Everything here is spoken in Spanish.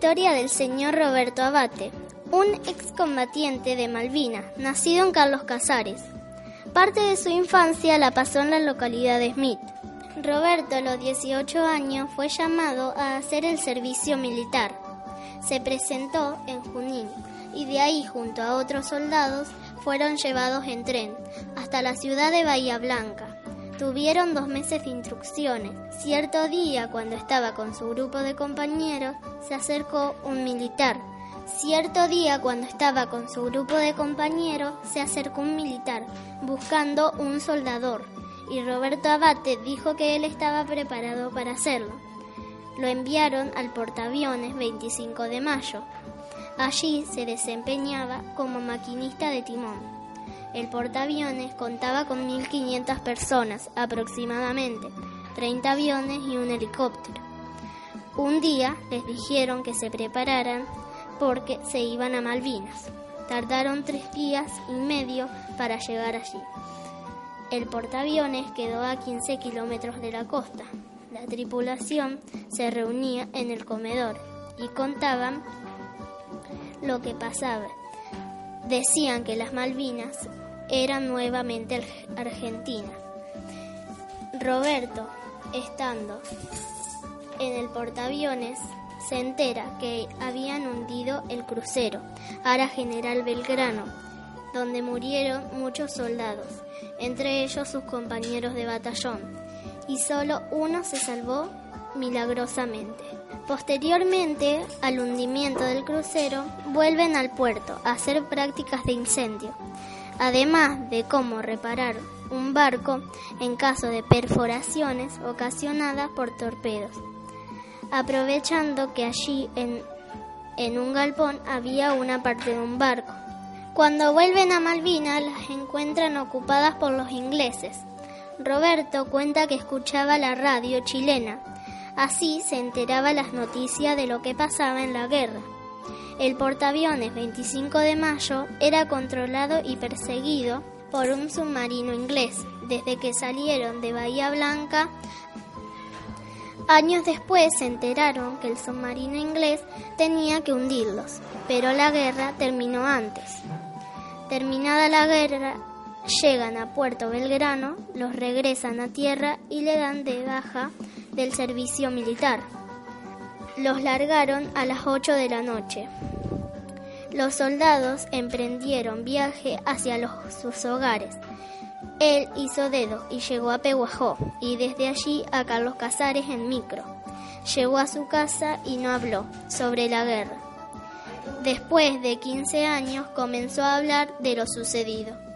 historia del señor Roberto Abate, un excombatiente de Malvinas, nacido en Carlos Casares. Parte de su infancia la pasó en la localidad de Smith. Roberto a los 18 años fue llamado a hacer el servicio militar. Se presentó en Junín y de ahí junto a otros soldados fueron llevados en tren hasta la ciudad de Bahía Blanca. Tuvieron dos meses de instrucciones. Cierto día, cuando estaba con su grupo de compañeros, se acercó un militar. Cierto día, cuando estaba con su grupo de compañeros, se acercó un militar buscando un soldador y Roberto Abate dijo que él estaba preparado para hacerlo. Lo enviaron al portaaviones 25 de mayo. Allí se desempeñaba como maquinista de timón. El portaaviones contaba con 1.500 personas aproximadamente, 30 aviones y un helicóptero. Un día les dijeron que se prepararan porque se iban a Malvinas. Tardaron tres días y medio para llegar allí. El portaaviones quedó a 15 kilómetros de la costa. La tripulación se reunía en el comedor y contaban lo que pasaba. Decían que las Malvinas era nuevamente Argentina. Roberto, estando en el portaaviones, se entera que habían hundido el crucero Ara General Belgrano, donde murieron muchos soldados, entre ellos sus compañeros de batallón, y solo uno se salvó milagrosamente. Posteriormente al hundimiento del crucero, vuelven al puerto a hacer prácticas de incendio además de cómo reparar un barco en caso de perforaciones ocasionadas por torpedos, aprovechando que allí en, en un galpón había una parte de un barco. Cuando vuelven a Malvinas las encuentran ocupadas por los ingleses. Roberto cuenta que escuchaba la radio chilena, así se enteraba las noticias de lo que pasaba en la guerra. El portaaviones 25 de mayo era controlado y perseguido por un submarino inglés desde que salieron de Bahía Blanca. Años después se enteraron que el submarino inglés tenía que hundirlos, pero la guerra terminó antes. Terminada la guerra, llegan a Puerto Belgrano, los regresan a tierra y le dan de baja del servicio militar. Los largaron a las 8 de la noche. Los soldados emprendieron viaje hacia sus hogares. Él hizo dedo y llegó a Peguajó y desde allí a Carlos Casares en micro. Llegó a su casa y no habló sobre la guerra. Después de 15 años comenzó a hablar de lo sucedido.